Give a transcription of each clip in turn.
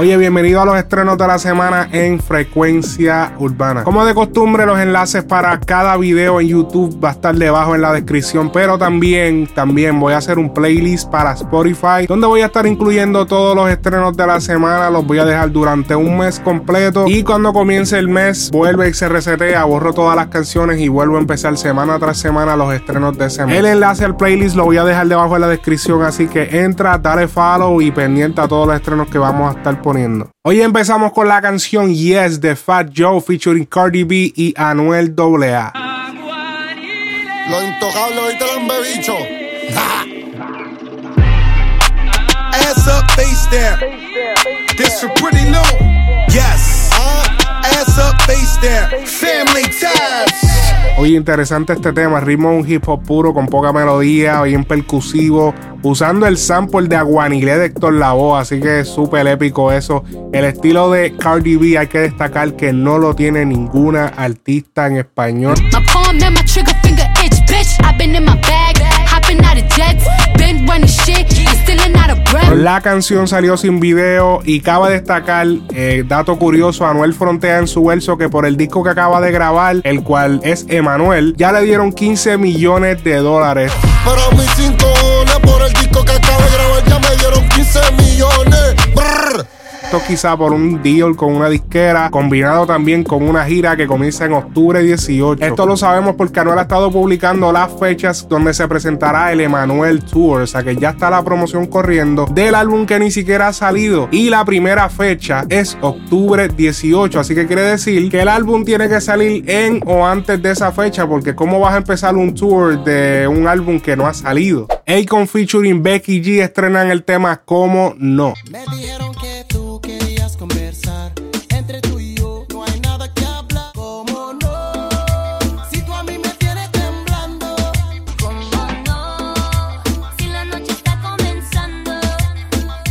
Oye, bienvenido a los estrenos de la semana en Frecuencia Urbana. Como de costumbre, los enlaces para cada video en YouTube va a estar debajo en la descripción, pero también, también voy a hacer un playlist para Spotify, donde voy a estar incluyendo todos los estrenos de la semana, los voy a dejar durante un mes completo y cuando comience el mes, vuelve y se resetea, borro todas las canciones y vuelvo a empezar semana tras semana los estrenos de mes. El enlace al playlist lo voy a dejar debajo en la descripción, así que entra, dale follow y pendiente a todos los estrenos que vamos a estar poniendo Hoy empezamos con la canción Yes de Fat Joe featuring Cardi B y Anuel AA. Lo intocable ahorita lo han bebicho. Ass up, face down. This for pretty new. Oye, interesante este tema, ritmo un hip hop puro con poca melodía, bien percusivo, usando el sample de Aguanilé de Héctor Lavoe, así que es súper épico eso. El estilo de Cardi B hay que destacar que no lo tiene ninguna artista en español. La canción salió sin video y cabe destacar, eh, dato curioso, Anuel frontea en su verso que por el disco que acaba de grabar, el cual es Emanuel, ya le dieron 15 millones de dólares. Para mis cinco por el disco que acaba de grabar ya me dieron 15 millones. Esto quizá por un deal con una disquera, combinado también con una gira que comienza en octubre 18. Esto lo sabemos porque Anuel ha estado publicando las fechas donde se presentará el Emanuel Tour, o sea que ya está la promoción corriendo del álbum que ni siquiera ha salido. Y la primera fecha es octubre 18, así que quiere decir que el álbum tiene que salir en o antes de esa fecha, porque ¿cómo vas a empezar un tour de un álbum que no ha salido? Akon featuring Becky G estrenan el tema Como No. Me dijeron que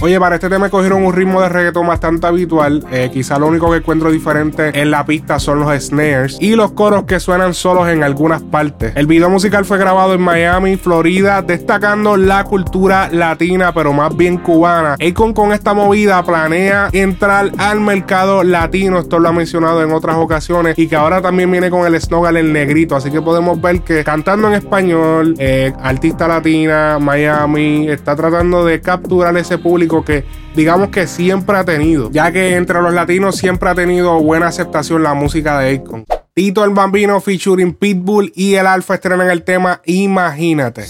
Oye, para este tema cogieron un ritmo de reggaetón bastante habitual. Eh, quizá lo único que encuentro diferente en la pista son los snares y los coros que suenan solos en algunas partes. El video musical fue grabado en Miami, Florida, destacando la cultura latina, pero más bien cubana. Akon con esta movida planea entrar al mercado latino. Esto lo ha mencionado en otras ocasiones y que ahora también viene con el eslogan El Negrito. Así que podemos ver que cantando en español, eh, artista latina, Miami, está tratando de capturar ese público que digamos que siempre ha tenido, ya que entre los latinos siempre ha tenido buena aceptación la música de Akon. Tito el Bambino featuring Pitbull y el Alfa estrenan el tema Imagínate.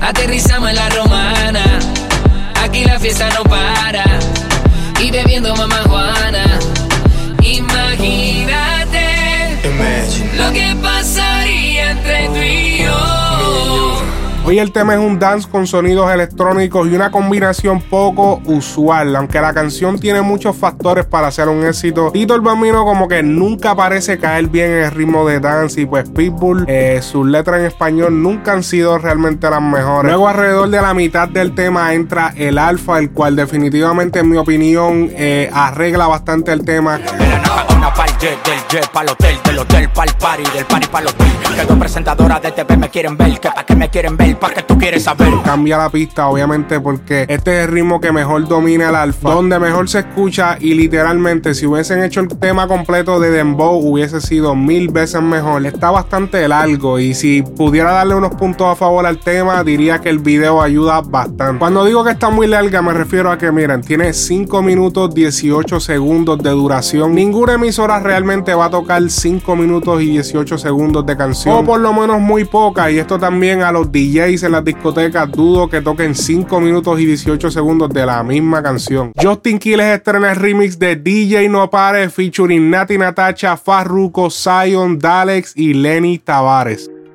Aterrizamos en la romana. Aquí la fiesta no para. Y bebiendo mamá Hoy el tema es un dance con sonidos electrónicos y una combinación poco usual. Aunque la canción tiene muchos factores para ser un éxito, Tito el Bambino como que nunca parece caer bien en el ritmo de dance y pues Pitbull, eh, sus letras en español nunca han sido realmente las mejores. Luego alrededor de la mitad del tema entra el alfa, el cual definitivamente en mi opinión eh, arregla bastante el tema. Jet, del jet pa'l hotel, del hotel pa'l party, del party pa'l hotel. Que dos presentadoras de TV me quieren ver, que pa' que me quieren ver, pa' que tú quieres saber. cambia la pista, obviamente, porque este es el ritmo que mejor domina el alfa, donde mejor se escucha y literalmente si hubiesen hecho el tema completo de Dembow hubiese sido mil veces mejor. Está bastante largo y si pudiera darle unos puntos a favor al tema, diría que el video ayuda bastante. Cuando digo que está muy larga, me refiero a que, miren, tiene 5 minutos 18 segundos de duración. Ninguna emisora realmente va a tocar 5 minutos y 18 segundos de canción, o por lo menos muy poca, y esto también a los DJs en las discotecas dudo que toquen 5 minutos y 18 segundos de la misma canción. Justin Quiles estrena el remix de DJ No Pare featuring Nati Natacha, Farruko, Zion, Dalex y Lenny Tavares.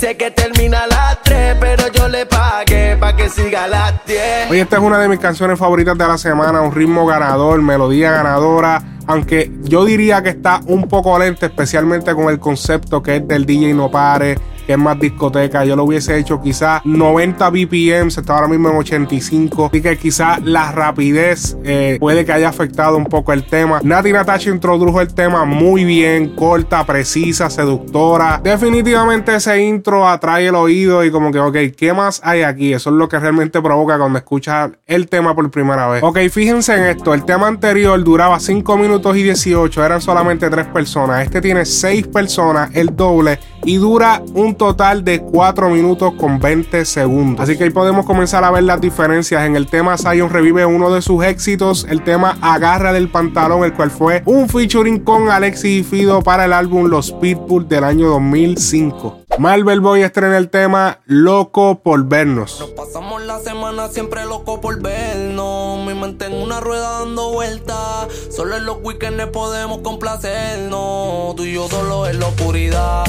dice que termina a las 3, pero yo le pagué pa' que siga a las 10. Oye, esta es una de mis canciones favoritas de la semana, un ritmo ganador, melodía ganadora. Aunque yo diría que está un poco lenta, especialmente con el concepto que es del DJ no pare, que es más discoteca. Yo lo hubiese hecho quizás 90 BPM, se está ahora mismo en 85. Así que quizás la rapidez eh, puede que haya afectado un poco el tema. Nati Natasha introdujo el tema muy bien, corta, precisa, seductora. Definitivamente ese intro atrae el oído y como que, ok, ¿qué más hay aquí? Eso es lo que realmente provoca cuando escuchas el tema por primera vez. Ok, fíjense en esto. El tema anterior duraba 5 minutos y 18, eran solamente 3 personas. Este tiene 6 personas, el doble, y dura un total de 4 minutos con 20 segundos. Así que ahí podemos comenzar a ver las diferencias. En el tema Zion revive uno de sus éxitos, el tema Agarra del Pantalón, el cual fue un featuring con Alexis y Fido para el álbum Los Pitbull del año 2005. Marvel Boy estrena el tema Loco por vernos. Nos pasamos la semana siempre loco por vernos. Mi mente en una rueda dando vueltas. Solo en los weekends podemos complacernos. Tú y yo solo en la oscuridad.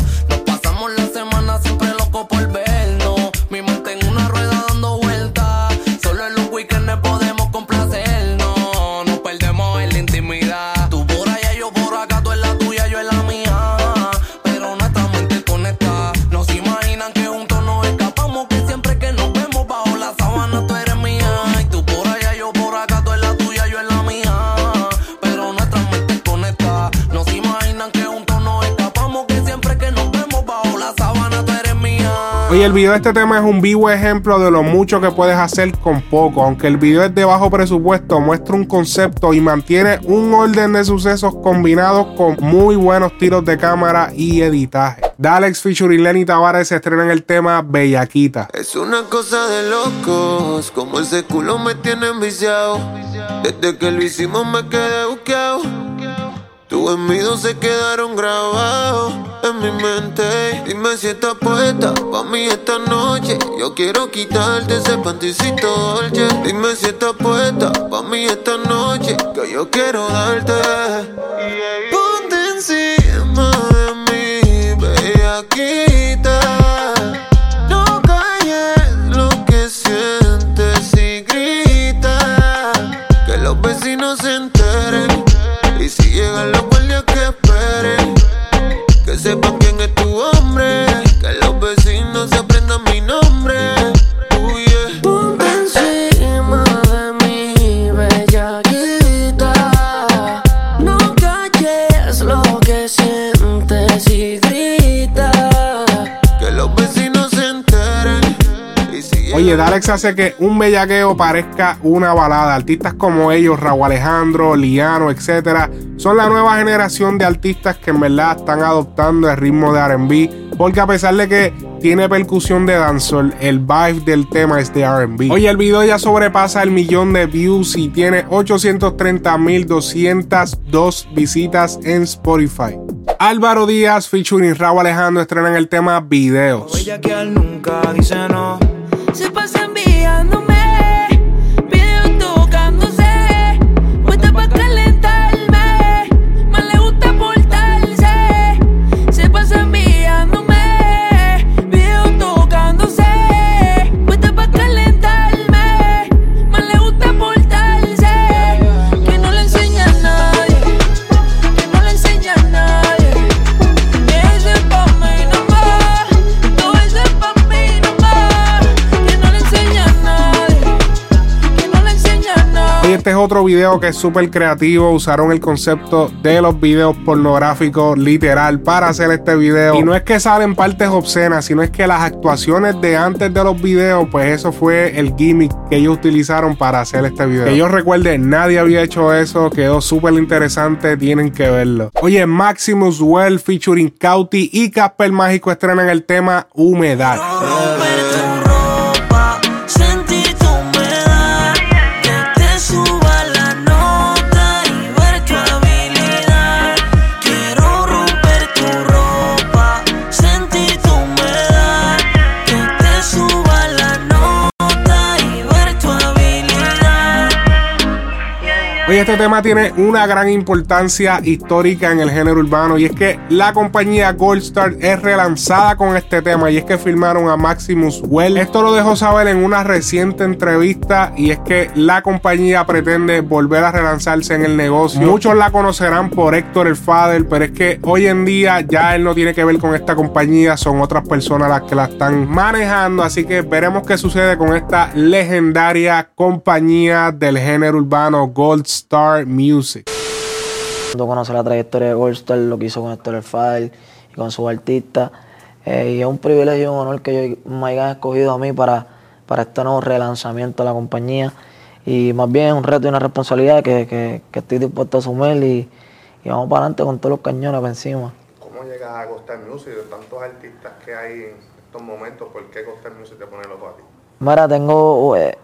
Oye, el video de este tema es un vivo ejemplo de lo mucho que puedes hacer con poco. Aunque el video es de bajo presupuesto, muestra un concepto y mantiene un orden de sucesos combinados con muy buenos tiros de cámara y editaje. Dalex featuring Lenny Tavares se estrena en el tema Bellaquita. Es una cosa de locos, como ese culo me tiene enviciado. Desde que lo hicimos me quedé buqueado. Tus envidios se quedaron grabados en mi mente. Dime si estás puesta pa' mí esta noche. Yo quiero quitarte ese panticito dolce. Dime si estás puesta pa' mí esta noche. Que yo quiero darte. Hace que un bellaqueo parezca una balada. Artistas como ellos, Raúl Alejandro, Liano, etcétera, son la nueva generación de artistas que en verdad están adoptando el ritmo de RB. Porque a pesar de que tiene percusión de dancehall, el vibe del tema es de RB. Oye, el video ya sobrepasa el millón de views y tiene 830.202 visitas en Spotify. Álvaro Díaz featuring Raúl Alejandro estrenan el tema Videos. Este es otro video que es súper creativo. Usaron el concepto de los videos pornográficos literal para hacer este video. Y no es que salen partes obscenas, sino es que las actuaciones de antes de los videos, pues eso fue el gimmick que ellos utilizaron para hacer este video. Que yo recuerde, nadie había hecho eso. Quedó súper interesante. Tienen que verlo. Oye, Maximus Well featuring Cauti y Casper Mágico estrenan el tema Humedad. Este tema tiene una gran importancia histórica en el género urbano y es que la compañía Goldstar es relanzada con este tema y es que firmaron a Maximus Well. Esto lo dejó saber en una reciente entrevista y es que la compañía pretende volver a relanzarse en el negocio. Muchos la conocerán por Héctor el Father, pero es que hoy en día ya él no tiene que ver con esta compañía, son otras personas las que la están manejando, así que veremos qué sucede con esta legendaria compañía del género urbano Gold Star Music. Cuando conoce la trayectoria de Gold Star, lo que hizo con Héctor el Father y con sus artistas, eh, y es un privilegio y un honor que me hayan escogido a mí para, para este nuevo relanzamiento de la compañía. Y más bien es un reto y una responsabilidad que, que, que estoy dispuesto a asumir y, y, vamos para adelante con todos los cañones para encima. ¿Cómo llegas a Costa Music de tantos artistas que hay en estos momentos? ¿Por qué Costa Music te pone los ojos a ti? Mira, tengo. Eh,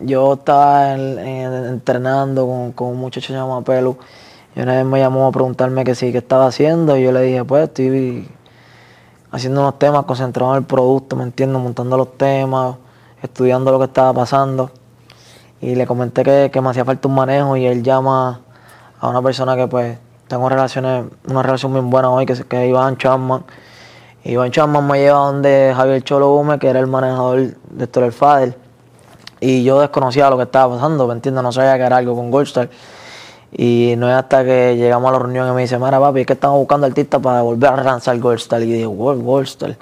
yo estaba en, en, entrenando con, un muchacho llamado Pelu y una vez me llamó a preguntarme que sí, qué estaba haciendo y yo le dije, pues estoy haciendo unos temas concentrados en el producto, ¿me entiendes? Montando los temas, estudiando lo que estaba pasando y le comenté que, que, me hacía falta un manejo y él llama a una persona que pues tengo relaciones, una relación muy buena hoy, que, que es Iván Chapman. Iván Chapman me lleva donde Javier Cholo Gómez, que era el manejador de Héctor el Fader. Y yo desconocía lo que estaba pasando, ¿me entiendes? No sabía que era algo con Goldstar. Y no es hasta que llegamos a la reunión y me dice, mira papi, es que estamos buscando artistas para volver a relanzar Goldstar. Y dije, wow, Goldstar.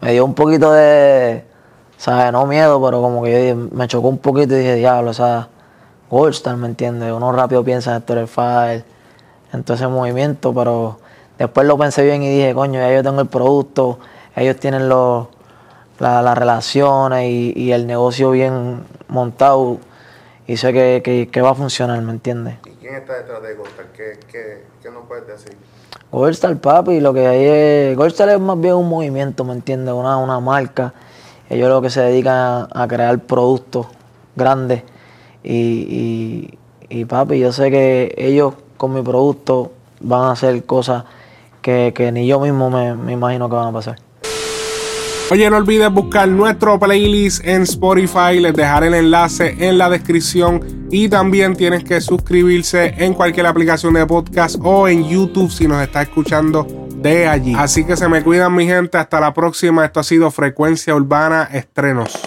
Me dio un poquito de, ¿sabes? No miedo, pero como que me chocó un poquito y dije, diablo, o sea, Goldstar, ¿me entiendes? Uno rápido piensa en el File, en todo ese movimiento, pero después lo pensé bien y dije, coño, ya yo tengo el producto, ellos tienen los, la, las relaciones y, y, el negocio bien montado y sé que, que, que va a funcionar, ¿me entiendes? ¿Y quién está detrás de Goldstar? ¿Qué, qué, qué nos puedes decir? Goldstar, papi, lo que hay es... Goldstar es más bien un movimiento, ¿me entiendes? Una, una marca ellos lo que se dedican a, a crear productos grandes y, y, y, papi, yo sé que ellos con mi producto van a hacer cosas que, que ni yo mismo me, me, imagino que van a pasar. Oye, no olvides buscar nuestro playlist en Spotify, les dejaré el enlace en la descripción y también tienes que suscribirse en cualquier aplicación de podcast o en YouTube si nos está escuchando de allí. Así que se me cuidan mi gente, hasta la próxima. Esto ha sido Frecuencia Urbana Estrenos.